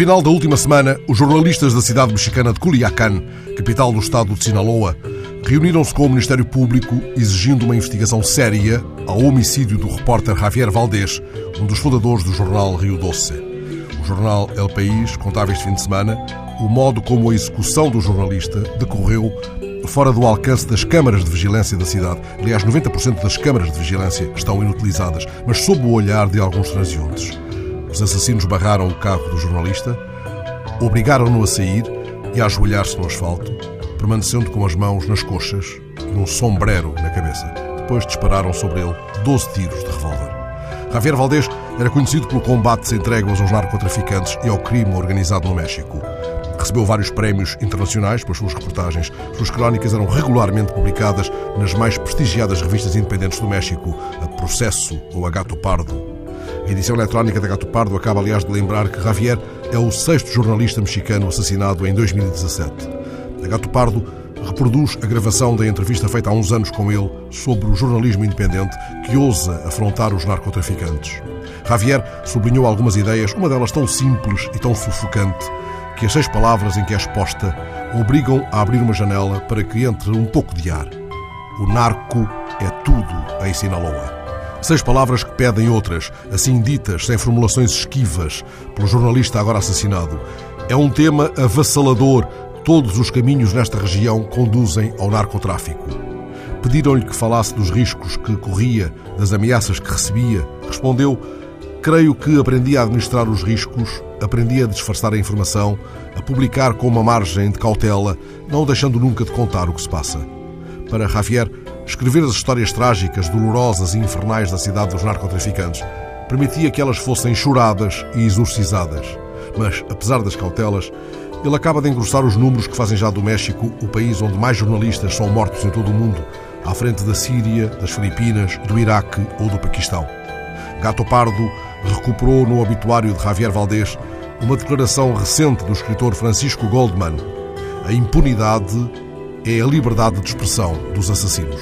final da última semana, os jornalistas da cidade mexicana de Culiacán, capital do estado de Sinaloa, reuniram-se com o Ministério Público exigindo uma investigação séria ao homicídio do repórter Javier Valdés, um dos fundadores do jornal Rio Doce. O jornal El País contava este fim de semana o modo como a execução do jornalista decorreu fora do alcance das câmaras de vigilância da cidade. Aliás, 90% das câmaras de vigilância estão inutilizadas, mas sob o olhar de alguns transeuntes. Os assassinos barraram o carro do jornalista, obrigaram-no a sair e a ajoelhar-se no asfalto, permanecendo com as mãos nas coxas e um sombrero na cabeça. Depois dispararam sobre ele 12 tiros de revólver. Javier Valdés era conhecido pelo combate sem tréguas aos narcotraficantes e ao crime organizado no México. Recebeu vários prémios internacionais pelas suas reportagens. Suas crónicas eram regularmente publicadas nas mais prestigiadas revistas independentes do México, a Processo ou a Gato Pardo. Edição eletrónica da Gato Pardo acaba, aliás, de lembrar que Javier é o sexto jornalista mexicano assassinado em 2017. A Gato Pardo reproduz a gravação da entrevista feita há uns anos com ele sobre o jornalismo independente que ousa afrontar os narcotraficantes. Javier sublinhou algumas ideias, uma delas tão simples e tão sufocante, que as seis palavras em que é exposta obrigam a abrir uma janela para que entre um pouco de ar. O narco é tudo em Sinaloa. Seis palavras que pedem outras, assim ditas, sem formulações esquivas, pelo jornalista agora assassinado. É um tema avassalador. Todos os caminhos nesta região conduzem ao narcotráfico. Pediram-lhe que falasse dos riscos que corria, das ameaças que recebia. Respondeu: Creio que aprendi a administrar os riscos, aprendi a disfarçar a informação, a publicar com uma margem de cautela, não deixando nunca de contar o que se passa. Para Javier, Escrever as histórias trágicas, dolorosas e infernais da cidade dos narcotraficantes permitia que elas fossem choradas e exorcizadas. Mas, apesar das cautelas, ele acaba de engrossar os números que fazem já do México o país onde mais jornalistas são mortos em todo o mundo, à frente da Síria, das Filipinas, do Iraque ou do Paquistão. Gato Pardo recuperou no obituário de Javier Valdés uma declaração recente do escritor Francisco Goldman. A impunidade é a liberdade de expressão dos assassinos.